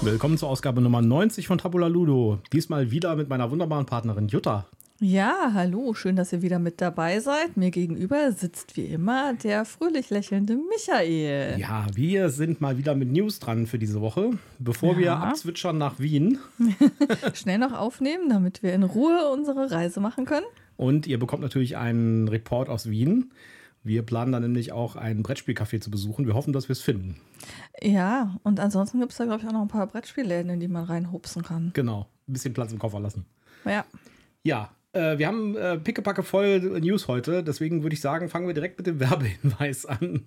Willkommen zur Ausgabe Nummer 90 von Tabula Ludo. Diesmal wieder mit meiner wunderbaren Partnerin Jutta. Ja, hallo, schön, dass ihr wieder mit dabei seid. Mir gegenüber sitzt wie immer der fröhlich lächelnde Michael. Ja, wir sind mal wieder mit News dran für diese Woche. Bevor Ja. wir abzwitschern nach Wien Schnell noch aufnehmen, damit wir in Ruhe unsere Reise machen können. und ihr bekommt natürlich einen Report aus Wien. Wir planen dann nämlich auch ein Brettspielcafé zu besuchen. Wir hoffen, dass wir es finden. Ja, und ansonsten gibt es da, glaube ich, auch noch ein paar Brettspielläden, in die man reinhupsen kann. Genau, ein bisschen Platz im Koffer lassen. Ja, Ja, äh, wir haben äh, pickepacke voll News heute. Deswegen würde ich sagen, fangen wir direkt mit dem Werbehinweis an.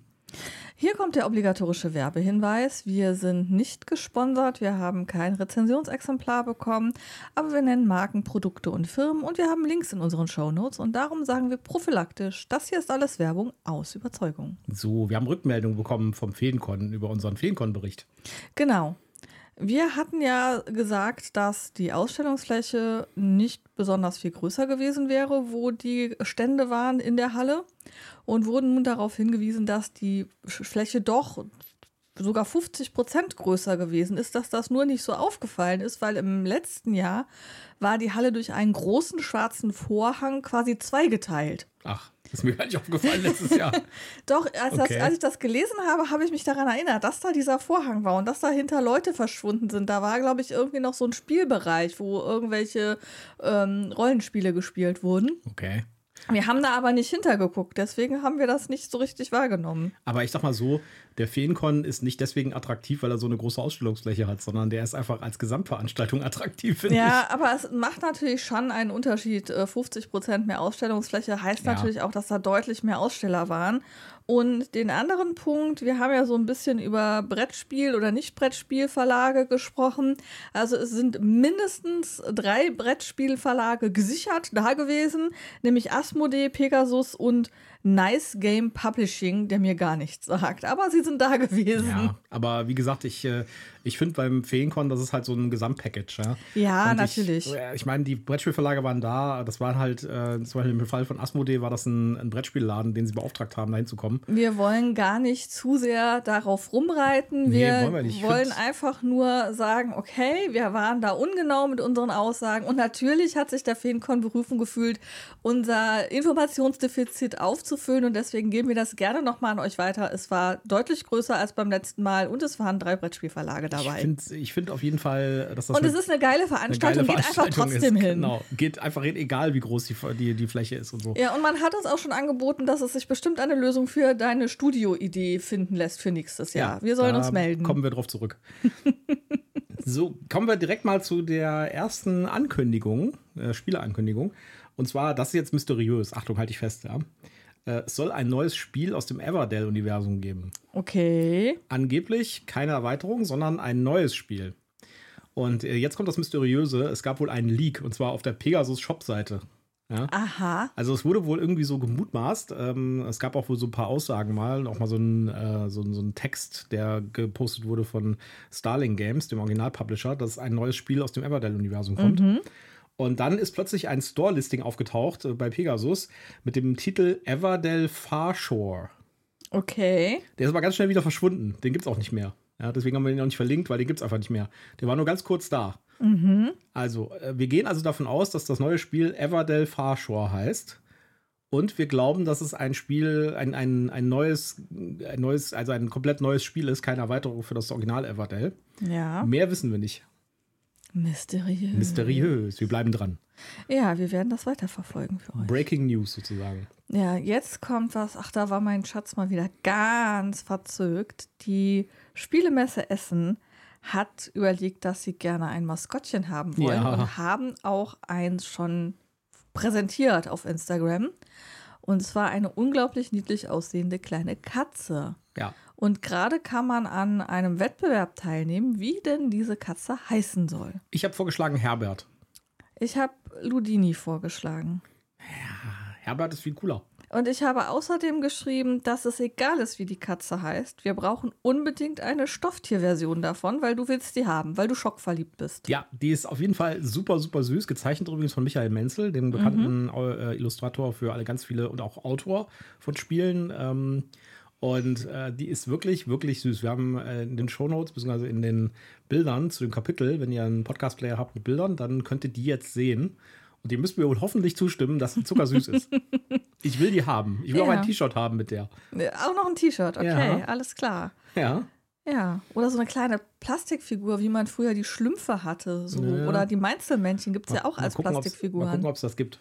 Hier kommt der obligatorische Werbehinweis. Wir sind nicht gesponsert, wir haben kein Rezensionsexemplar bekommen, aber wir nennen Marken, Produkte und Firmen und wir haben Links in unseren Shownotes und darum sagen wir prophylaktisch, das hier ist alles Werbung aus Überzeugung. So, wir haben Rückmeldungen bekommen vom Feenkon über unseren Feenkon-Bericht. Genau. Wir hatten ja gesagt, dass die Ausstellungsfläche nicht besonders viel größer gewesen wäre, wo die Stände waren in der Halle und wurden nun darauf hingewiesen, dass die Fläche doch sogar 50 Prozent größer gewesen ist, dass das nur nicht so aufgefallen ist, weil im letzten Jahr war die Halle durch einen großen schwarzen Vorhang quasi zweigeteilt. Ach, ist mir gar nicht aufgefallen letztes Jahr. Doch, als, Okay. das, als ich das gelesen habe, habe ich mich daran erinnert, dass da dieser Vorhang war und dass dahinter Leute verschwunden sind. Da war, glaube ich, irgendwie noch so ein Spielbereich, wo irgendwelche ähm, Rollenspiele gespielt wurden. Okay. Wir haben da aber nicht hintergeguckt, deswegen haben wir das nicht so richtig wahrgenommen. Aber ich sag mal so, der Feenkon ist nicht deswegen attraktiv, weil er so eine große Ausstellungsfläche hat, sondern der ist einfach als Gesamtveranstaltung attraktiv, finde Ja, aber es macht natürlich schon einen Unterschied. Äh, 50 Prozent mehr Ausstellungsfläche heißt Ja. natürlich auch, dass da deutlich mehr Aussteller waren. Und den anderen Punkt, wir haben ja so ein bisschen über Brettspiel- oder Nicht-Brettspielverlage gesprochen. Also es sind mindestens drei Brettspielverlage gesichert da gewesen, nämlich Asmodee, Pegasus und Nice Game Publishing, der mir gar nichts sagt. Aber sie sind da gewesen. Ja, aber wie gesagt, ich, äh, ich finde beim Feenkon, das ist halt so ein Gesamtpackage. Ja, Ja, Und natürlich. Ich, äh, ich meine, die Brettspielverlage waren da. Das waren halt, äh, zum Beispiel im Fall von Asmodee war das ein, ein Brettspielladen, den sie beauftragt haben, da hinzukommen. Wir wollen gar nicht zu sehr darauf rumreiten. Nee, Wir wollen wir nicht. Ich wollen einfach nur sagen, okay, wir waren da ungenau mit unseren Aussagen. Und natürlich hat sich der Feenkon berufen gefühlt, unser Informationsdefizit aufzufüllen. Und deswegen geben wir das gerne nochmal an euch weiter. Es war deutlich größer als beim letzten Mal und es waren drei Brettspielverlage Ich dabei. finde ich find auf jeden Fall, dass das Und es eine- ist eine geile eine Veranstaltung, geile geht einfach trotzdem ist. hin. Genau, geht einfach hin, egal wie groß die, die, die Fläche ist und so. Ja, und man hat uns auch schon angeboten, dass es sich bestimmt eine Lösung für deine Studio-Idee finden lässt für nächstes Jahr. wir sollen uns melden. Kommen wir drauf zurück. so, kommen wir direkt mal zu der ersten Ankündigung, äh, Spieleankündigung. Und zwar, das ist jetzt mysteriös. Achtung, halte ich fest, ja. Äh, es soll ein neues Spiel aus dem Everdell-Universum geben. Okay. Angeblich keine Erweiterung, sondern ein neues Spiel. Und äh, jetzt kommt das Mysteriöse. Es gab wohl einen Leak, und zwar auf der Pegasus-Shop-Seite. Ja? Aha. Also es wurde wohl irgendwie so gemutmaßt. Ähm, es gab auch wohl so ein paar Aussagen mal, auch mal so ein, äh, so, ein- so ein Text, der gepostet wurde von Starling Games, dem Originalpublisher, dass ein neues Spiel aus dem Everdell-Universum kommt. Und dann ist plötzlich ein Store-Listing aufgetaucht äh, bei Pegasus mit dem Titel Everdell Farshore. Okay. Der ist aber ganz schnell wieder verschwunden. Den gibt es auch nicht mehr. Ja, deswegen haben wir ihn auch nicht verlinkt, weil den gibt es einfach nicht mehr. Der war nur ganz kurz da. Also, äh, wir gehen also davon aus, dass das neue Spiel Everdell Farshore heißt. Und wir glauben, dass es ein Spiel, ein, ein, ein neues, ein neues, also ein komplett neues Spiel ist, keine Erweiterung für das Original Everdell. Ja. Mehr wissen wir nicht. Mysteriös. Mysteriös. Wir bleiben dran. Ja, wir werden das weiterverfolgen für euch. Breaking News sozusagen. Ja, jetzt kommt was. Ach, da war mein Schatz mal wieder ganz verzögt. Die Spielemesse Essen hat überlegt, dass sie gerne ein Maskottchen haben wollen Ja. und haben auch eins schon präsentiert auf Instagram. Und zwar eine unglaublich niedlich aussehende kleine Katze. Ja. Und gerade kann man an einem Wettbewerb teilnehmen, wie denn diese Katze heißen soll. Ich habe vorgeschlagen Herbert. Ich habe Ludini vorgeschlagen. Herbert ist viel cooler. Und ich habe außerdem geschrieben, dass es egal ist, wie die Katze heißt. Wir brauchen unbedingt eine Stofftierversion davon, weil du willst die haben, weil du schockverliebt bist. Ja, die ist auf jeden Fall super, super süß. Gezeichnet übrigens von Michael Menzel, dem bekannten äh, Illustrator für alle ganz viele und auch Autor von Spielen. Ähm, Und äh, die ist wirklich, wirklich süß. Wir haben äh, in den Shownotes, beziehungsweise in den Bildern zu dem Kapitel, wenn ihr einen Podcast-Player habt mit Bildern, dann könnt ihr die jetzt sehen. Und die müsst mir wohl hoffentlich zustimmen, dass sie zuckersüß ist. Ich will die haben. Ich will Ja. auch ein T-Shirt haben mit der. Auch noch ein T-Shirt, okay, Ja. alles klar. Ja. Ja, oder so eine kleine Plastikfigur, wie man früher die Schlümpfe hatte. So. Ja. Oder die Mainzelmännchen gibt es ja auch als gucken, ob's- Mal Plastikfiguren. gucken, ob es das gibt.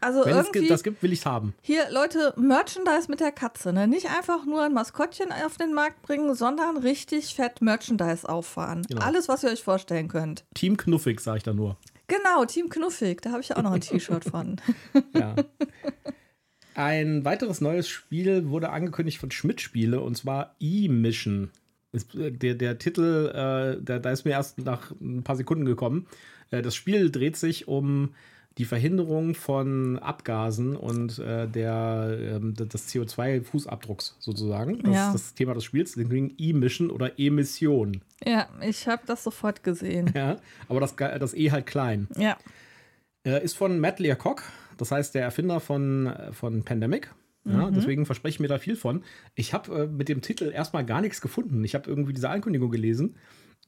Also Wenn es irgendwie, gibt, das gibt, will ich es haben. hier, Leute, Merchandise mit der Katze. Ne? Nicht einfach nur ein Maskottchen auf den Markt bringen, sondern richtig fett Merchandise auffahren. Genau. Alles, was ihr euch vorstellen könnt. Team Knuffig, sage ich da nur. Genau, Team Knuffig, da habe ich ja auch noch ein T-Shirt von. Ja. Ein weiteres neues Spiel wurde angekündigt von Schmidt Spiele und zwar E-Mission. Äh, Der, der Titel, äh, da ist mir erst nach ein paar Sekunden gekommen. Äh, das Spiel dreht sich um die Verhinderung von Abgasen und äh, der, ähm, des CO2-Fußabdrucks sozusagen. Das Ja. ist das Thema des Spiels, deswegen E-Mission oder Emission. ja, ich habe das sofort gesehen. Ja, aber das, das E halt klein. Ja, Äh, ist von Matt Learcock, das heißt der Erfinder von, äh, von Pandemic. Ja, Deswegen verspreche ich mir da viel von. Ich habe äh, mit dem Titel erstmal gar nichts gefunden. Ich habe irgendwie diese Ankündigung gelesen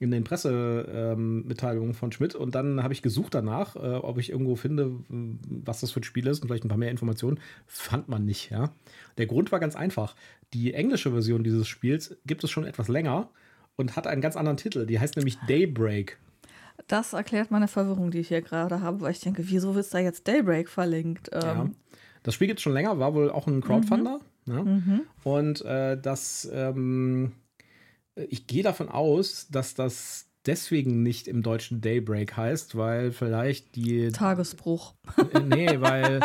in den Pressemitteilungen von Schmidt und dann habe ich gesucht danach, äh, ob ich irgendwo finde, was das für ein Spiel ist und vielleicht ein paar mehr Informationen. Fand man nicht, ja. Der Grund war ganz einfach. Die englische Version dieses Spiels gibt es schon etwas länger und hat einen ganz anderen Titel. Die heißt nämlich Daybreak. das erklärt meine Verwirrung, die ich hier gerade habe, weil ich denke, wieso ist da jetzt Daybreak verlinkt? Ja. Ähm, Das Spiel gibt es schon länger, war wohl auch ein Crowdfunder. Ja. Und äh, das, ähm, ich gehe davon aus, dass das deswegen nicht im deutschen Daybreak heißt, weil vielleicht die. Tagesbruch. Äh, nee, weil,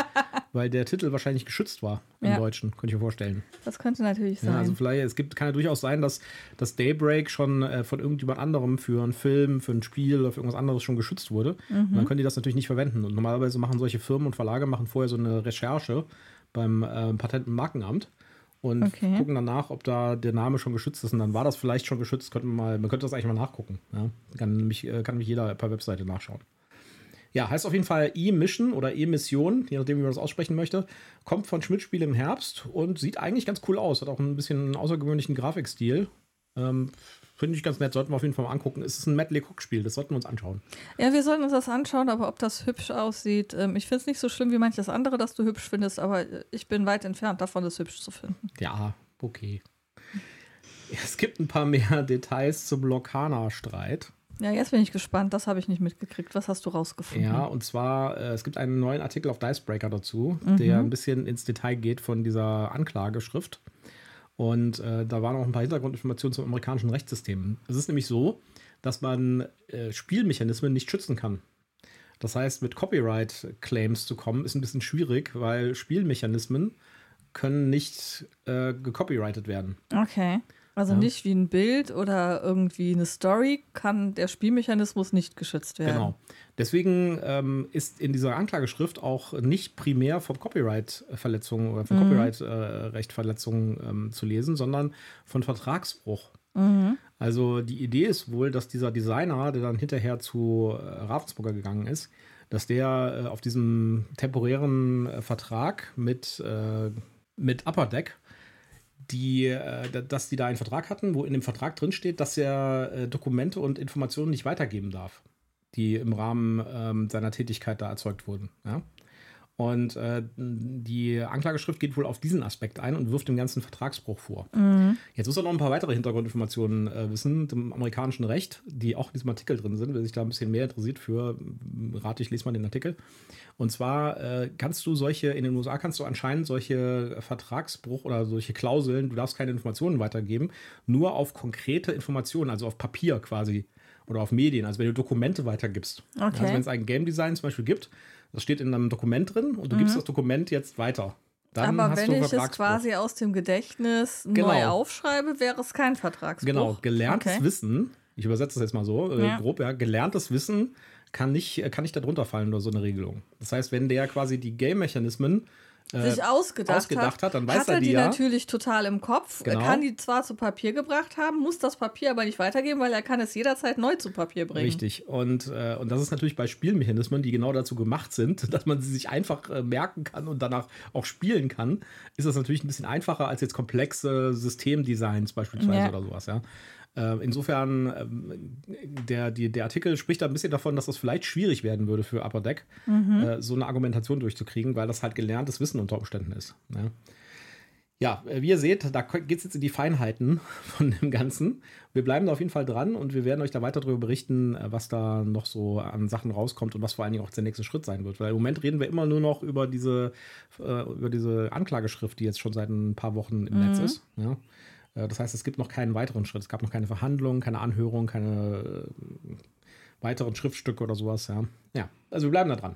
weil der Titel wahrscheinlich geschützt war im Ja. Deutschen, könnte ich mir vorstellen. Das könnte natürlich sein. Ja, also vielleicht, es gibt, kann ja durchaus sein, dass das Daybreak schon äh, von irgendjemand anderem für einen Film, für ein Spiel oder für irgendwas anderes schon geschützt wurde. Und Mhm. dann können die das natürlich nicht verwenden. Und normalerweise machen solche Firmen und Verlage machen vorher so eine Recherche beim äh, Patent- und Markenamt und Okay. gucken danach, ob da der Name schon geschützt ist. Und dann war das vielleicht schon geschützt. Könnte man, mal, man könnte das eigentlich mal nachgucken. Ja? Kann, nämlich, äh, kann nämlich jeder per Webseite nachschauen. Ja, heißt auf jeden Fall E-Mission oder E-Mission, je nachdem, wie man das aussprechen möchte. Kommt von Schmidt-Spiel im Herbst und sieht eigentlich ganz cool aus. Hat auch ein bisschen einen außergewöhnlichen Grafikstil. Ähm, Finde ich ganz nett, sollten wir auf jeden Fall mal angucken. Es ist ein Matt Lecoq-Spiel, das sollten wir uns anschauen. Ja, wir sollten uns das anschauen, aber ob das hübsch aussieht. Ähm, ich finde es nicht so schlimm wie manches andere, dass du hübsch findest, aber äh, ich bin weit entfernt davon, es hübsch zu finden. Ja, okay. Es gibt ein paar mehr Details zum Lokana-Streit. Ja, jetzt bin ich gespannt, das habe ich nicht mitgekriegt. Was hast du rausgefunden? Ja, und zwar, äh, es gibt einen neuen Artikel auf Dicebreaker dazu, der ein bisschen ins Detail geht von dieser Anklageschrift. Und äh, da waren auch ein paar Hintergrundinformationen zum amerikanischen Rechtssystem. Es ist nämlich so, dass man äh, Spielmechanismen nicht schützen kann. Das heißt, mit Copyright-Claims zu kommen, ist ein bisschen schwierig, weil Spielmechanismen können nicht äh, gecopyrightet werden. Okay. Also Ja. nicht wie ein Bild oder irgendwie eine Story kann der Spielmechanismus nicht geschützt werden. Genau. Deswegen ähm, ist in dieser Anklageschrift auch nicht primär von Copyright-Verletzungen oder von Copyright-Rechtverletzungen ähm, zu lesen, sondern von Vertragsbruch. Also die Idee ist wohl, dass dieser Designer, der dann hinterher zu äh, Ravensburger gegangen ist, dass der äh, auf diesem temporären äh, Vertrag mit, äh, mit Upper Deck die, äh, da- dass die da einen Vertrag hatten, wo in dem Vertrag drin steht, dass er äh, Dokumente und Informationen nicht weitergeben darf, die im Rahmen ähm, seiner Tätigkeit da erzeugt wurden. Ja? Und äh, die Anklageschrift geht wohl auf diesen Aspekt ein und wirft dem ganzen Vertragsbruch vor. Jetzt muss er noch ein paar weitere Hintergrundinformationen äh, wissen zum amerikanischen Recht, die auch in diesem Artikel drin sind. Wer sich da ein bisschen mehr interessiert für, rate ich, lese mal den Artikel. Und zwar äh, kannst du solche, in den USA kannst du anscheinend solche Vertragsbruch oder solche Klauseln, du darfst keine Informationen weitergeben, nur auf konkrete Informationen, also auf Papier quasi oder auf Medien, also wenn du Dokumente weitergibst. Okay. Also wenn es ein Game Design zum Beispiel gibt, das steht in einem Dokument drin und du gibst das Dokument jetzt weiter. Dann aber hast wenn du ich es quasi aus dem Gedächtnis Genau. neu aufschreibe, wäre es kein Vertragsbruch. Genau, gelerntes Okay. Wissen, ich übersetze das jetzt mal so, äh, Ja. grob, ja, gelerntes Wissen kann nicht, äh, kann nicht darunter fallen oder so eine Regelung. Das heißt, wenn der quasi die Game-Mechanismen sich ausgedacht, ausgedacht, hat, dann weiß hat er die, die ja. natürlich total im Kopf. Genau. Kann die zwar zu Papier gebracht haben, muss das Papier aber nicht weitergeben, weil er kann es jederzeit neu zu Papier bringen. Richtig. Und, äh, und das ist natürlich bei Spielmechanismen, die genau dazu gemacht sind, dass man sie sich einfach äh, merken kann und danach auch spielen kann, ist das natürlich ein bisschen einfacher als jetzt komplexe Systemdesigns beispielsweise Ja. oder sowas, ja. Äh, Insofern, ähm, der, die, der Artikel spricht da ein bisschen davon, dass das vielleicht schwierig werden würde für Upper Deck, äh, so eine Argumentation durchzukriegen, weil das halt gelerntes Wissen unter Umständen ist. Ja. Ja, äh, wie ihr seht, da geht es jetzt in die Feinheiten von dem Ganzen. Wir bleiben da auf jeden Fall dran und wir werden euch da weiter darüber berichten, äh, was da noch so an Sachen rauskommt und was vor allen Dingen auch der nächste Schritt sein wird. Weil im Moment reden wir immer nur noch über diese, über diese Anklageschrift, die jetzt schon seit ein paar Wochen im Netz ist. Ja. Äh, Das heißt, es gibt noch keinen weiteren Schritt. Es gab noch keine Verhandlungen, keine Anhörung, keine äh, weiteren Schriftstücke oder sowas. Ja. ja, also wir bleiben da dran.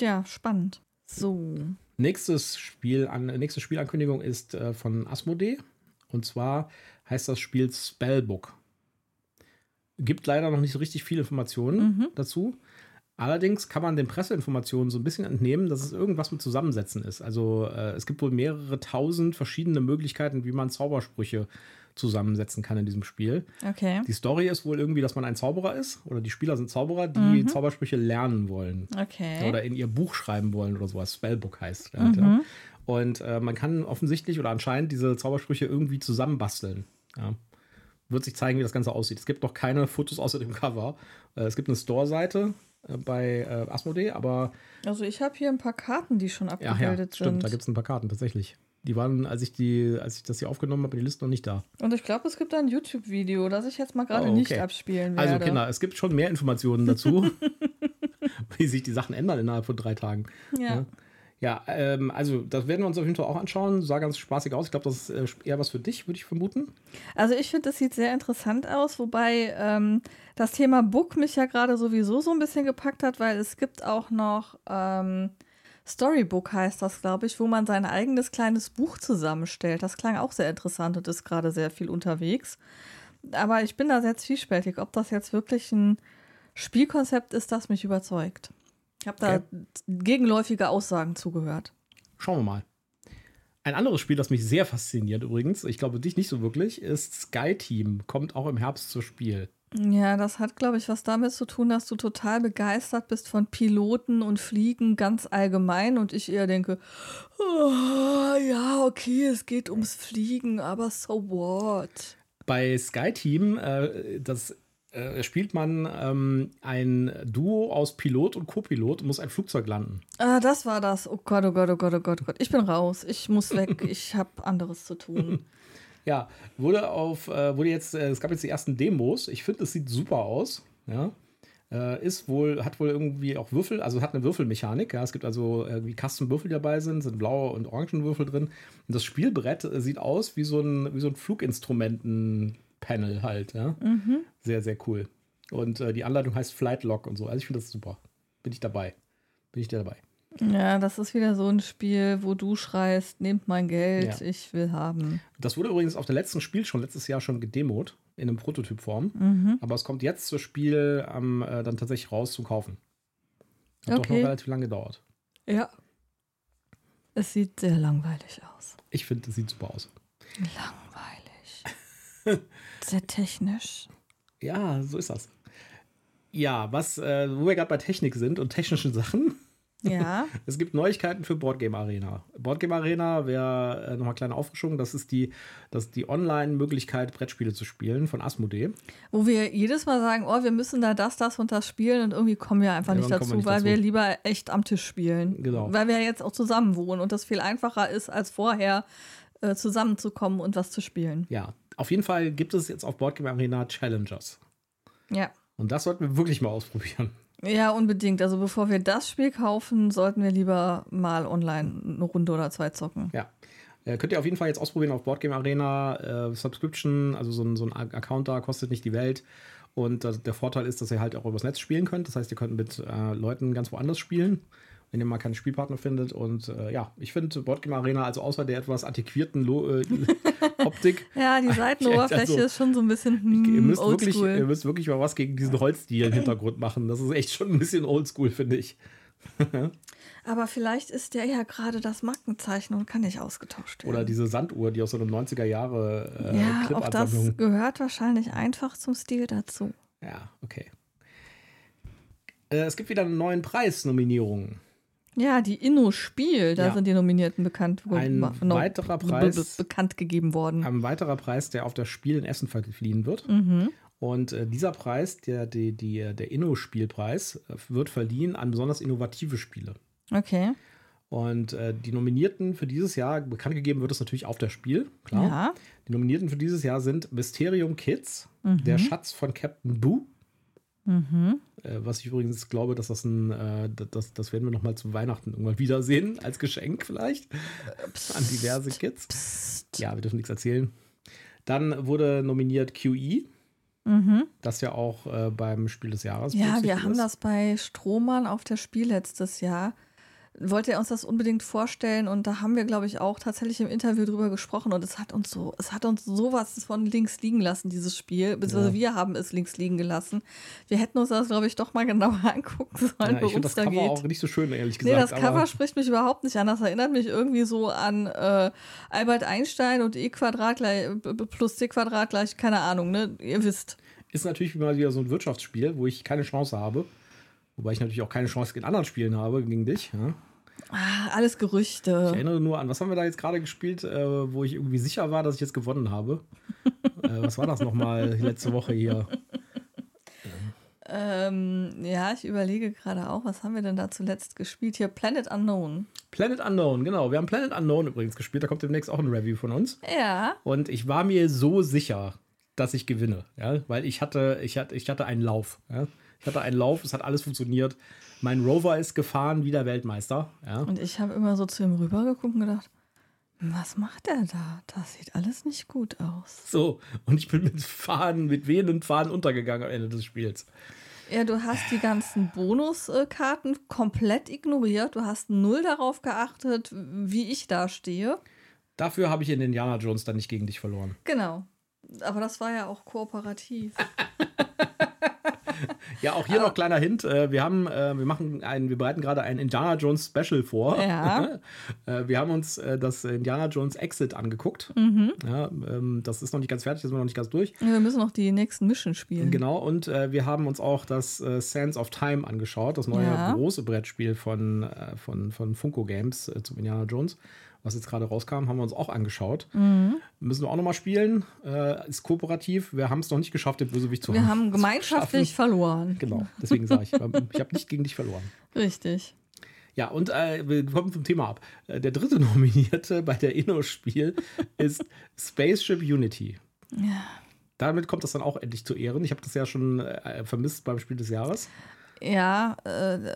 Ja, spannend. So. Nächstes Spiel an, nächste Spielankündigung ist äh, von Asmodee. Und zwar heißt das Spiel Spellbook. Gibt leider noch nicht so richtig viele Informationen dazu. Allerdings kann man den Presseinformationen so ein bisschen entnehmen, dass es irgendwas mit Zusammensetzen ist. Also äh, es gibt wohl mehrere tausend verschiedene Möglichkeiten, wie man Zaubersprüche zusammensetzen kann in diesem Spiel. Okay. Die Story ist wohl irgendwie, dass man ein Zauberer ist oder die Spieler sind Zauberer, die Zaubersprüche lernen wollen Okay. oder in ihr Buch schreiben wollen oder sowas. Spellbook heißt. Halt, ja. Und äh, man kann offensichtlich oder anscheinend diese Zaubersprüche irgendwie zusammenbasteln. Ja. Wird sich zeigen, wie das Ganze aussieht. Es gibt noch keine Fotos außer dem Cover. Äh, es gibt eine Store-Seite bei äh, Asmodee, aber Also ich habe hier ein paar Karten, die schon ja, abgebildet ja, stimmt, sind. da gibt es ein paar Karten tatsächlich. Die waren, als ich die, als ich das hier aufgenommen habe, die Liste noch nicht da. Und ich glaube, es gibt ein YouTube-Video, das ich jetzt mal gerade Oh, nicht okay. abspielen werde. Also Kinder, es gibt schon mehr Informationen dazu, wie sich die Sachen ändern innerhalb von drei Tagen. Ja. Ja, ähm, also das werden wir uns auf jeden Fall auch anschauen. Sah ganz spaßig aus. Ich glaube, das ist äh, eher was für dich, würde ich vermuten. Also ich finde, das sieht sehr interessant aus, wobei ähm, das Thema Book mich ja gerade sowieso so ein bisschen gepackt hat, weil es gibt auch noch ähm, Storybook heißt das, glaube ich, wo man sein eigenes kleines Buch zusammenstellt. Das klang auch sehr interessant und ist gerade sehr viel unterwegs. Aber ich bin da sehr zwiespältig, ob das jetzt wirklich ein Spielkonzept ist, das mich überzeugt. Ich habe da Okay. gegenläufige Aussagen zugehört. Schauen wir mal. Ein anderes Spiel, das mich sehr fasziniert übrigens, ich glaube dich nicht so wirklich, ist Sky Team. Kommt auch im Herbst zu Spiel. Ja, das hat, glaube ich, was damit zu tun, dass du total begeistert bist von Piloten und Fliegen ganz allgemein und ich eher denke, oh, ja, okay, es geht ums Fliegen, aber so what? Bei Sky Team, äh, das äh, spielt man ähm, ein Duo aus Pilot und Co-Pilot und muss ein Flugzeug landen. Ah, das war das. Oh Gott, oh Gott, oh Gott, oh Gott, oh Gott. Ich bin raus. Ich muss weg. Ich habe anderes zu tun. Ja, wurde auf, äh, wurde jetzt, äh, es gab jetzt die ersten Demos. Ich finde, es sieht super aus. Ja. Äh, ist wohl, hat wohl irgendwie auch Würfel, also hat eine Würfelmechanik. Ja. Es gibt also irgendwie Custom-Würfel, die dabei sind, sind blaue und orangen Würfel drin. Und das Spielbrett äh, sieht aus wie so ein, wie so ein Fluginstrumenten-Panel halt. Ja. Sehr, sehr cool. Und äh, die Anleitung heißt Flight Lock und so. Also ich finde das super. Bin ich dabei. Bin ich dabei. Ja, das ist wieder so ein Spiel, wo du schreist, nehmt mein Geld, Ja. ich will haben. Das wurde übrigens auf der letzten Spiel schon letztes Jahr schon gedemot in einem Prototypform. Aber es kommt jetzt zur Spiel ähm, äh, dann tatsächlich raus zum Kaufen. Hat doch noch Okay. relativ lange gedauert. Ja. Es sieht sehr langweilig aus. Ich finde, das sieht super aus. Langweilig. Sehr technisch. Ja, so ist das. Ja, was, äh, wo wir gerade bei Technik sind und technischen Sachen. Ja. Es gibt Neuigkeiten für Boardgame Arena. Boardgame Arena wäre äh, nochmal kleine Auffrischung. Das ist die, das ist die Online-Möglichkeit, Brettspiele zu spielen von Asmodee. Wo wir jedes Mal sagen, oh, wir müssen da das, das und das spielen und irgendwie kommen wir einfach nicht Irgendwann kommen dazu, wir nicht weil dazu. wir lieber echt am Tisch spielen. Genau. Weil wir jetzt auch zusammen wohnen und das viel einfacher ist, als vorher äh, zusammenzukommen und was zu spielen. Ja, auf jeden Fall gibt es jetzt auf Boardgame Arena Challengers. Ja. Und das sollten wir wirklich mal ausprobieren. Ja, unbedingt. Also bevor wir das Spiel kaufen, sollten wir lieber mal online eine Runde oder zwei zocken. Ja. Äh, könnt ihr auf jeden Fall jetzt ausprobieren auf Boardgame Arena. Äh, Subscription, also so ein, so ein Account da kostet nicht die Welt. Und äh, der Vorteil ist, dass ihr halt auch übers Netz spielen könnt. Das heißt, ihr könnt mit äh, Leuten ganz woanders spielen, wenn ihr mal keinen Spielpartner findet. Und äh, ja, ich finde Boardgame Arena, also außer der etwas antiquierten Lo äh, Optik, Ja, die Seitenoberfläche Also, ist schon so ein bisschen ihr, hm, müsst wirklich, ihr müsst wirklich mal was gegen diesen Holzstil im Hintergrund machen. Das ist echt schon ein bisschen oldschool, finde ich. Aber vielleicht ist der ja gerade das Markenzeichen und kann nicht ausgetauscht werden. Oder diese Sanduhr, die aus so einem 90er Jahre äh, ja, auch das gehört wahrscheinlich einfach zum Stil dazu. Ja, okay. Äh, es gibt wieder einen neuen Preis, Nominierungen. Ja, die Inno-Spiel, da ja. sind die Nominierten bekannt Ein weiterer Preis, bekannt gegeben worden. Ein weiterer Preis, der auf das Spiel in Essen verliehen wird. Mhm. Und äh, dieser Preis, der, die, die, der Inno-Spielpreis, äh, wird verliehen an besonders innovative Spiele. Okay. Und äh, die Nominierten für dieses Jahr, bekannt gegeben wird es natürlich auf das Spiel, klar. Ja. Die Nominierten für dieses Jahr sind Mysterium Kids, mhm. Der Schatz von Captain Boo, Mhm. Äh, was ich übrigens glaube, dass das ein, äh, das, das werden wir noch mal zu Weihnachten irgendwann wiedersehen, als Geschenk vielleicht psst, an diverse Kids. Psst. Ja, wir dürfen nichts erzählen. Dann wurde nominiert QE, mhm. das ja auch äh, beim Spiel des Jahres. Ja, wir haben das bei Strohmann auf der Spiel letztes Jahr wollte er uns das unbedingt vorstellen und da haben wir, glaube ich, auch tatsächlich im Interview drüber gesprochen und es hat uns so, es hat uns sowas von links liegen lassen, dieses Spiel, beziehungsweise ja. wir haben es links liegen gelassen. Wir hätten uns das, glaube ich, doch mal genauer angucken sollen, ja, ich finde das Cover geht. auch nicht so schön, ehrlich gesagt. Nee, das Cover spricht mich überhaupt nicht an. Das erinnert mich irgendwie so an äh, Albert Einstein und E Quadrat gleich, plus C Quadrat gleich, keine Ahnung, ne? Ihr wisst. Ist natürlich mal wieder so ein Wirtschaftsspiel, wo ich keine Chance habe. Wobei ich natürlich auch keine Chance in anderen Spielen habe gegen dich. Ja? Ah, alles Gerüchte. Ich erinnere nur an, was haben wir da jetzt gerade gespielt, äh, wo ich irgendwie sicher war, dass ich jetzt gewonnen habe. äh, was war das nochmal letzte Woche hier? Ähm, ja, ich überlege gerade auch, was haben wir denn da zuletzt gespielt? Hier Planet Unknown. Planet Unknown, genau. Wir haben Planet Unknown übrigens gespielt. Da kommt demnächst auch ein Review von uns. Ja. Und ich war mir so sicher, dass ich gewinne, ja, weil ich hatte, ich hatte, ich hatte einen Lauf. Ja? Ich hatte einen Lauf, es hat alles funktioniert. Mein Rover ist gefahren wie der Weltmeister. Ja. Und ich habe immer so zu ihm rübergeguckt und gedacht, was macht er da? Das sieht alles nicht gut aus. So, und ich bin mit Fahnen, mit wehenden Fahnen untergegangen am Ende des Spiels. Ja, du hast die ganzen Bonuskarten komplett ignoriert. Du hast null darauf geachtet, wie ich da stehe. Dafür habe ich in Indiana Jones dann nicht gegen dich verloren. Genau. Aber das war ja auch kooperativ. Ja, auch hier noch kleiner Hint. Äh, wir haben, äh, wir machen ein, wir bereiten gerade ein Indiana Jones Special vor. Ja. Wir haben uns das Indiana Jones Exit angeguckt. Mhm. Ja, ähm, das ist noch nicht ganz fertig, das sind wir noch nicht ganz durch. Ja, wir müssen noch die nächsten Mission spielen. Genau, und wir haben uns auch das Sands of Time angeschaut, das neue ja. große Brettspiel von, von, von Funko Games zum Indiana Jones was jetzt gerade rauskam, haben wir uns auch angeschaut. Mhm. Müssen wir auch nochmal spielen. Äh, ist kooperativ. Wir haben es noch nicht geschafft, den Bösewicht zu Wir haben gemeinschaftlich verloren. Genau, deswegen sage ich, ich habe nicht gegen dich verloren. Richtig. Ja, und äh, wir kommen vom Thema ab. Äh, der dritte Nominierte bei der Inno-Spiel ist Spaceship Unity. Ja. Damit kommt das dann auch endlich zu Ehren. Ich habe das ja schon äh, vermisst beim Spiel des Jahres. Ja, äh,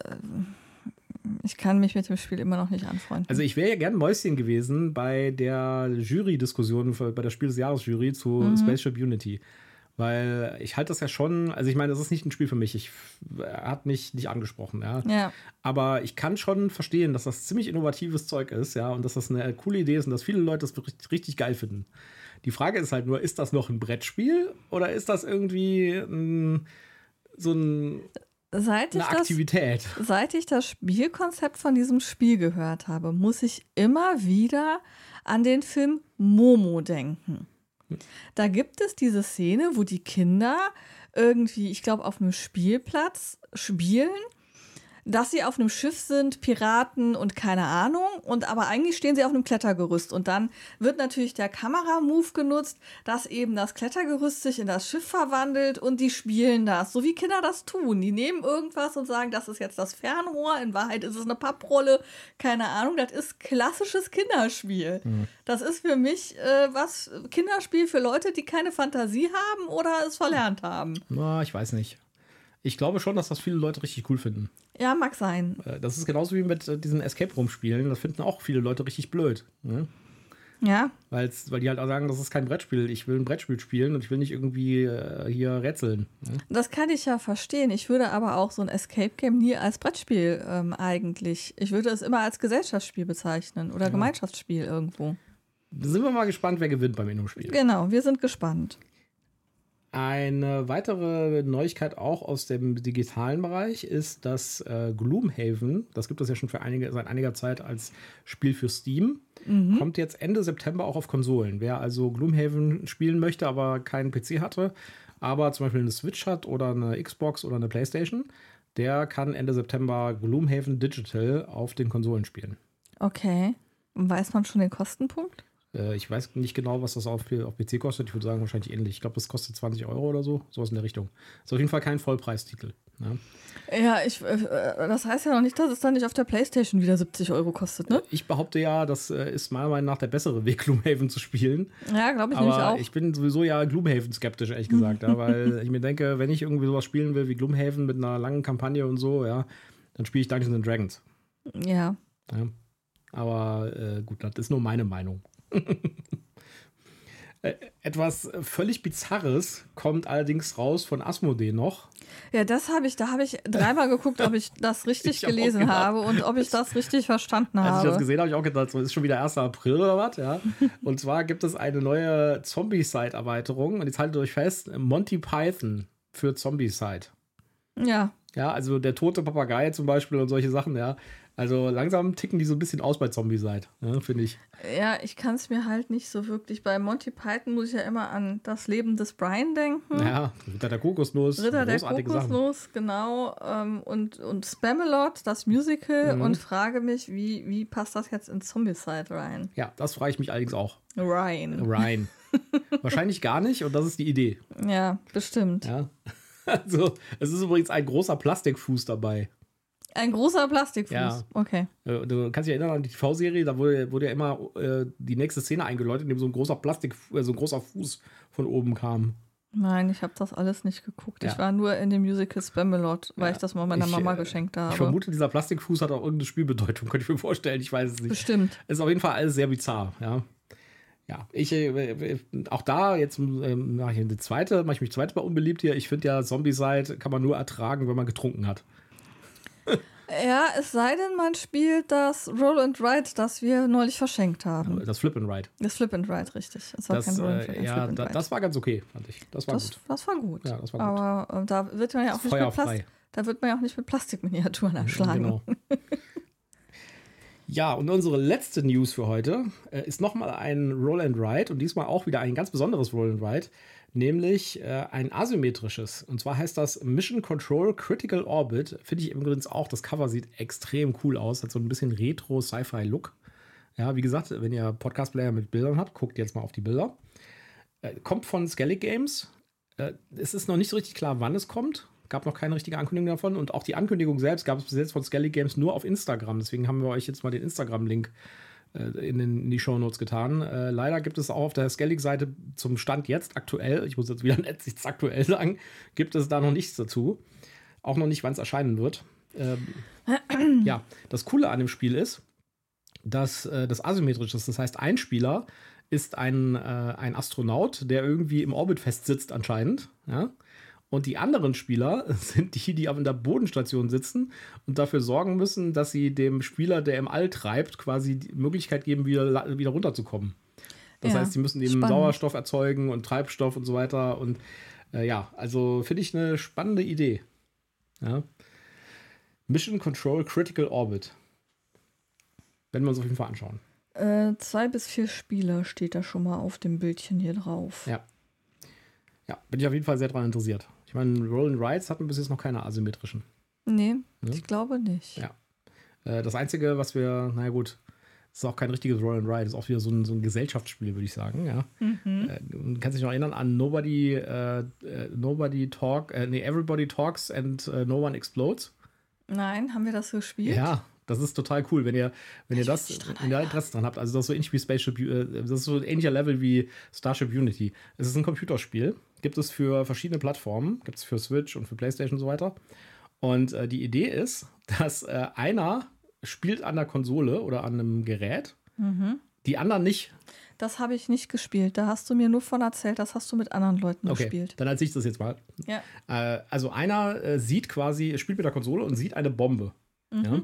ich kann mich mit dem Spiel immer noch nicht anfreunden. Also ich wäre ja gern Mäuschen gewesen bei der Jury-Diskussion, bei der Spiel des Jahres-Jury zu mhm. Spaceship Unity. Weil ich halte das ja schon, also ich meine, das ist nicht ein Spiel für mich. Ich hat mich nicht angesprochen, ja. ja. Aber ich kann schon verstehen, dass das ziemlich innovatives Zeug ist, ja, und dass das eine coole Idee ist und dass viele Leute das richtig, richtig geil finden. Die Frage ist halt nur, ist das noch ein Brettspiel oder ist das irgendwie ein, so ein seit eine Aktivität. Das, seit ich das Spielkonzept von diesem Spiel gehört habe, muss ich immer wieder an den Film Momo denken. Da gibt es diese Szene, wo die Kinder irgendwie, ich glaube, auf einem Spielplatz spielen dass sie auf einem Schiff sind, Piraten und keine Ahnung. Und aber eigentlich stehen sie auf einem Klettergerüst. Und dann wird natürlich der Kameramove genutzt, dass eben das Klettergerüst sich in das Schiff verwandelt und die spielen das, so wie Kinder das tun. Die nehmen irgendwas und sagen, das ist jetzt das Fernrohr. In Wahrheit ist es eine Papprolle. Keine Ahnung. Das ist klassisches Kinderspiel. Mhm. Das ist für mich äh, was Kinderspiel für Leute, die keine Fantasie haben oder es verlernt haben. Na, ich weiß nicht. Ich glaube schon, dass das viele Leute richtig cool finden. Ja, mag sein. Äh, das ist genauso wie mit äh, diesen Escape Room Spielen. Das finden auch viele Leute richtig blöd. Ne? Ja. Weil's, weil die halt auch sagen, das ist kein Brettspiel. Ich will ein Brettspiel spielen und ich will nicht irgendwie äh, hier rätseln. Ne? Das kann ich ja verstehen. Ich würde aber auch so ein Escape Game nie als Brettspiel ähm, eigentlich. Ich würde es immer als Gesellschaftsspiel bezeichnen oder ja. Gemeinschaftsspiel irgendwo. Da sind wir mal gespannt, wer gewinnt beim Inno-Spiel. Genau, wir sind gespannt. Eine weitere Neuigkeit auch aus dem digitalen Bereich ist, dass äh, Gloomhaven, das gibt es ja schon für einige, seit einiger Zeit als Spiel für Steam, mhm. kommt jetzt Ende September auch auf Konsolen. Wer also Gloomhaven spielen möchte, aber keinen PC hatte, aber zum Beispiel eine Switch hat oder eine Xbox oder eine Playstation, der kann Ende September Gloomhaven Digital auf den Konsolen spielen. Okay. Weiß man schon den Kostenpunkt? Äh, ich weiß nicht genau, was das auf, auf PC kostet. Ich würde sagen, wahrscheinlich ähnlich. Ich glaube, das kostet 20 Euro oder so. Sowas in der Richtung. Ist auf jeden Fall kein Vollpreistitel. Ne? Ja, ich, äh, das heißt ja noch nicht, dass es dann nicht auf der Playstation wieder 70 Euro kostet, ne? Ich behaupte ja, das äh, ist meiner Meinung nach der bessere Weg, Gloomhaven zu spielen. Ja, glaube ich nämlich auch. Ich bin sowieso ja Gloomhaven skeptisch, ehrlich gesagt, ja, weil ich mir denke, wenn ich irgendwie sowas spielen will wie Gloomhaven mit einer langen Kampagne und so, ja, dann spiele ich Dungeons and Dragons. Ja. ja. Aber äh, gut, das ist nur meine Meinung. Etwas völlig Bizarres kommt allerdings raus von Asmodee noch. Ja, das habe ich, da habe ich dreimal geguckt, ob ich das richtig ich gelesen habe und ob ich das richtig verstanden habe. Als ich das gesehen habe, habe ich auch gedacht, so ist schon wieder 1. April oder was, ja. Und zwar gibt es eine neue Zombie-Side-Erweiterung und jetzt haltet euch fest, Monty Python für Zombie-Side. Ja. Ja, also der tote Papagei zum Beispiel und solche Sachen, ja. Also langsam ticken die so ein bisschen aus bei Zombie-Side, ja, finde ich. Ja, ich kann es mir halt nicht so wirklich. Bei Monty Python muss ich ja immer an das Leben des Brian denken. Ja, Ritter der Kokosnuss. Ritter der Kokosnuss, Sachen. genau. Ähm, und, und Spamalot, das Musical. Mhm. Und frage mich, wie, wie passt das jetzt in Zombie-Side rein? Ja, das frage ich mich allerdings auch. Ryan. Ryan. Wahrscheinlich gar nicht und das ist die Idee. Ja, bestimmt. Ja. Also, es ist übrigens ein großer Plastikfuß dabei. Ein großer Plastikfuß. Ja. Okay. Äh, du kannst dich erinnern an die TV-Serie, da wurde, wurde ja immer äh, die nächste Szene eingeläutet, in dem so ein großer Plastik, äh, so ein großer Fuß von oben kam. Nein, ich habe das alles nicht geguckt. Ja. Ich war nur in dem Musical Spamalot, weil ja. ich das mal meiner ich, Mama äh, geschenkt habe. Ich vermute, dieser Plastikfuß hat auch irgendeine Spielbedeutung, könnte ich mir vorstellen. Ich weiß es nicht. Bestimmt. Es ist auf jeden Fall alles sehr bizarr, ja. Ja, ich, äh, auch da, jetzt ähm, mache ich eine zweite, mache ich mich zweite mal unbeliebt hier. Ich finde ja, Zombie-Side kann man nur ertragen, wenn man getrunken hat. Ja, es sei denn, man spielt das Roll and Ride, das wir neulich verschenkt haben. Das Flip and Ride. Das Flip and Ride, richtig. Das war das, kein Roll and Ride. Äh, ja, da, das war ganz okay, fand ich. Das war das, gut. Das war gut. Ja, das war gut. Aber äh, da wird man ja auch nicht mit Plastik, da wird man ja auch nicht mit Plastikminiaturen erschlagen. Genau. Ja, und unsere letzte News für heute äh, ist nochmal ein Roll and Ride und diesmal auch wieder ein ganz besonderes Roll and Ride, nämlich äh, ein asymmetrisches. Und zwar heißt das Mission Control Critical Orbit. Finde ich übrigens auch, das Cover sieht extrem cool aus, hat so ein bisschen Retro-Sci-Fi-Look. Ja, wie gesagt, wenn ihr Podcast-Player mit Bildern habt, guckt jetzt mal auf die Bilder. Äh, kommt von Skellig Games. Äh, es ist noch nicht so richtig klar, wann es kommt gab noch keine richtige Ankündigung davon. Und auch die Ankündigung selbst gab es bis jetzt von Skelly Games nur auf Instagram. Deswegen haben wir euch jetzt mal den Instagram-Link äh, in, in, die Show Notes getan. Äh, leider gibt es auch auf der Skellig-Seite zum Stand jetzt aktuell, ich muss jetzt wieder letztlich aktuell sagen, gibt es da noch nichts dazu. Auch noch nicht, wann es erscheinen wird. Ähm, ja, das Coole an dem Spiel ist, dass äh, das asymmetrisch ist. Das heißt, ein Spieler ist ein, äh, ein Astronaut, der irgendwie im Orbit festsitzt anscheinend. Ja? Und die anderen Spieler sind die, die auf der Bodenstation sitzen und dafür sorgen müssen, dass sie dem Spieler, der im All treibt, quasi die Möglichkeit geben, wieder, wieder runterzukommen. Das ja, heißt, sie müssen eben spannend. Sauerstoff erzeugen und Treibstoff und so weiter. Und äh, ja, also finde ich eine spannende Idee. Ja. Mission Control Critical Orbit. Werden wir uns auf jeden Fall anschauen. Äh, zwei bis vier Spieler steht da schon mal auf dem Bildchen hier drauf. Ja. Ja, bin ich auf jeden Fall sehr daran interessiert. Ich meine, Roll and Rides hatten bis jetzt noch keine asymmetrischen. Nee, ne? ich glaube nicht. Ja. Äh, das Einzige, was wir, naja gut, ist auch kein richtiges Roll and Ride, ist auch wieder so ein, so ein Gesellschaftsspiel, würde ich sagen. Ja. Mhm. Äh, du kannst dich noch erinnern an Nobody, äh, äh Nobody Talk, äh, nee, Everybody Talks and uh, No One Explodes. Nein, haben wir das so gespielt? Ja, das ist total cool, wenn ihr, wenn ihr das, wenn ihr Interesse dran habt. Also das ist so ähnlich wie Spaceship, das ist so ein ähnlicher Level wie Starship Unity. Es ist ein Computerspiel Gibt es für verschiedene Plattformen, gibt es für Switch und für PlayStation und so weiter. Und äh, die Idee ist, dass äh, einer spielt an der Konsole oder an einem Gerät, mhm. die anderen nicht. Das habe ich nicht gespielt. Da hast du mir nur von erzählt, das hast du mit anderen Leuten okay, gespielt. Dann erzähle ich das jetzt mal. Ja. Äh, also einer äh, sieht quasi, spielt mit der Konsole und sieht eine Bombe. Mhm. Ja?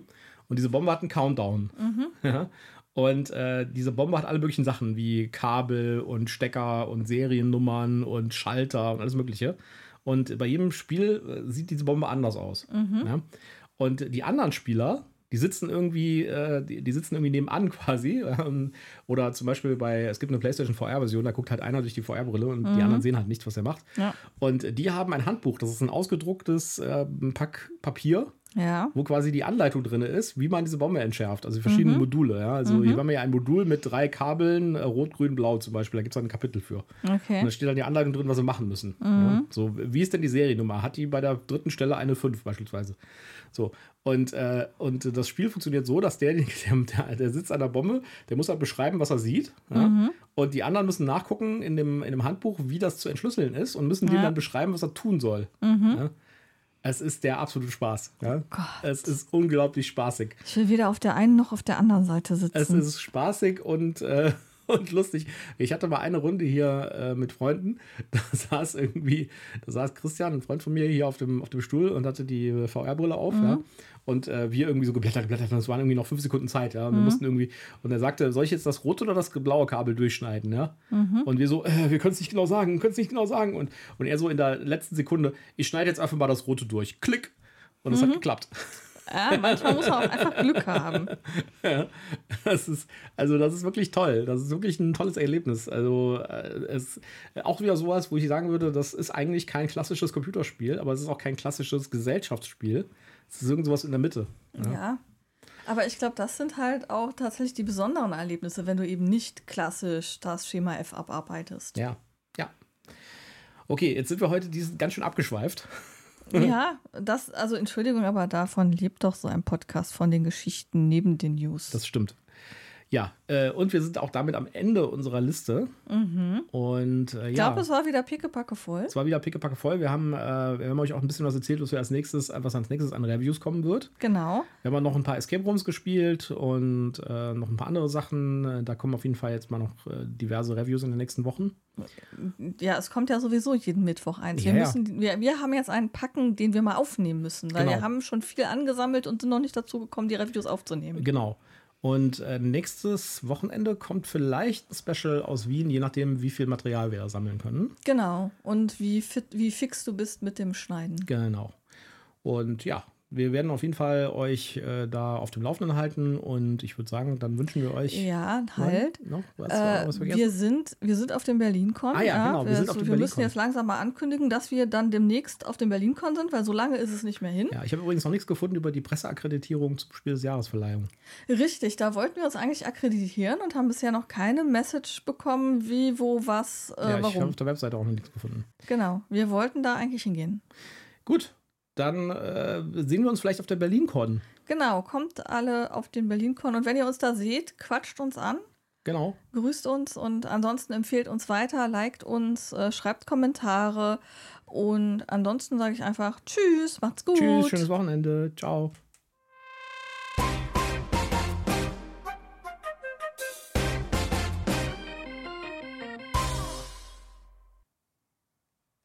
Und diese Bombe hat einen Countdown. Mhm. Ja? Und äh, diese Bombe hat alle möglichen Sachen wie Kabel und Stecker und Seriennummern und Schalter und alles Mögliche. Und bei jedem Spiel äh, sieht diese Bombe anders aus. Ja? Und die anderen Spieler, die sitzen irgendwie, äh, die, die, sitzen irgendwie nebenan quasi. Ähm, oder zum Beispiel bei, es gibt eine PlayStation VR-Version, da guckt halt einer durch die VR-Brille und mhm. die anderen sehen halt nicht, was er macht. Ja. Und die haben ein Handbuch, das ist ein ausgedrucktes äh, Pack Papier Ja. wo quasi die Anleitung drin ist, wie man diese Bombe entschärft. Also die verschiedenen Module. Ja? Also hier haben wir ja ein Modul mit drei Kabeln, äh, rot, grün, blau zum Beispiel. Da gibt es ein Kapitel für. Und Okay. da steht dann die Anleitung drin, was sie machen müssen. Ja? So, wie ist denn die Seriennummer? Hat die bei der dritten Stelle eine 5 beispielsweise? So. Und, äh, und das Spiel funktioniert so, dass derjenige, der, der, der sitzt an der Bombe, der muss halt beschreiben, was er sieht. Ja? Und die anderen müssen nachgucken in dem, in dem Handbuch, wie das zu entschlüsseln ist und müssen dem Ja. dann beschreiben, was er tun soll. Ja? Es ist der absolute Spaß. Ja? Gott. Es ist unglaublich spaßig. Ich will weder auf der einen noch auf der anderen Seite sitzen. Es ist spaßig und, äh, und lustig. Ich hatte mal eine Runde hier äh, mit Freunden. Da saß irgendwie, da saß Christian, ein Freund von mir, hier auf dem, auf dem Stuhl und hatte die VR-Brille auf. Ja? Und äh, wir irgendwie so geblättert, geblättert. Und es waren irgendwie noch fünf Sekunden Zeit. Ja? Und wir mussten irgendwie, und er sagte, soll ich jetzt das rote oder das blaue Kabel durchschneiden? Ja? Und wir so, äh, wir können es nicht genau sagen, können es nicht genau sagen. Und, und er so in der letzten Sekunde, ich schneide jetzt einfach mal das rote durch. Klick. Und es hat geklappt. Ja, manchmal muss man auch einfach Glück haben. Ja, das ist, also das ist wirklich toll. Das ist wirklich ein tolles Erlebnis. Also äh, es auch wieder sowas, wo ich sagen würde, das ist eigentlich kein klassisches Computerspiel, aber es ist auch kein klassisches Gesellschaftsspiel. Es ist irgend sowas in der Mitte. Ja. Aber ich glaube, das sind halt auch tatsächlich die besonderen Erlebnisse, wenn du eben nicht klassisch das Schema F abarbeitest. Ja, ja. Okay, jetzt sind wir heute diesen ganz schön abgeschweift. Ja, das, also Entschuldigung, aber davon lebt doch so ein Podcast von den Geschichten neben den News. Das stimmt. Ja, äh, und wir sind auch damit am Ende unserer Liste. Und äh, ich ja. glaube, es war wieder pickepacke voll. Es war wieder pickepacke voll. Wir haben, äh, wir haben euch auch ein bisschen was erzählt, was wir als nächstes, was als nächstes an Reviews kommen wird. Genau. Wir haben noch ein paar Escape Rooms gespielt und äh, noch ein paar andere Sachen. Äh, Da kommen auf jeden Fall jetzt mal noch äh, diverse Reviews in den nächsten Wochen. Ja, es kommt ja sowieso jeden Mittwoch eins. Wir, Ja, müssen, wir, wir haben jetzt einen Packen, den wir mal aufnehmen müssen, weil Genau. wir haben schon viel angesammelt und sind noch nicht dazu gekommen, die Reviews aufzunehmen. Genau. Und äh, nächstes Wochenende kommt vielleicht ein Special aus Wien, je nachdem, wie viel Material wir da sammeln können. Genau. Und wie, fit, wie fix du bist mit dem Schneiden. Genau. Und ja, wir werden auf jeden Fall euch äh, da auf dem Laufenden halten und ich würde sagen, dann wünschen wir euch. Ja, halt. Noch was, Äh, was vergessen? wir, sind, wir sind auf dem BerlinCon. Ah ja, genau, wir wir sind auf dem wir müssen jetzt langsam mal ankündigen, dass wir dann demnächst auf dem BerlinCon sind, weil so lange ist es nicht mehr hin. ja, ich habe übrigens noch nichts gefunden über die Presseakkreditierung zum Spiel des Jahresverleihung. Richtig, da wollten wir uns eigentlich akkreditieren und haben bisher noch keine Message bekommen, wie, wo, was, äh, ja, ich habe auf der Webseite auch noch nichts gefunden. Genau, wir wollten da eigentlich hingehen. Gut, dann äh, sehen wir uns vielleicht auf der BerlinCon. Genau, kommt alle auf den BerlinCon und wenn ihr uns da seht, quatscht uns an, Genau. grüßt uns und ansonsten empfehlt uns weiter, liked uns, äh, schreibt Kommentare und ansonsten sage ich einfach Tschüss, macht's gut. Tschüss, schönes Wochenende. Ciao.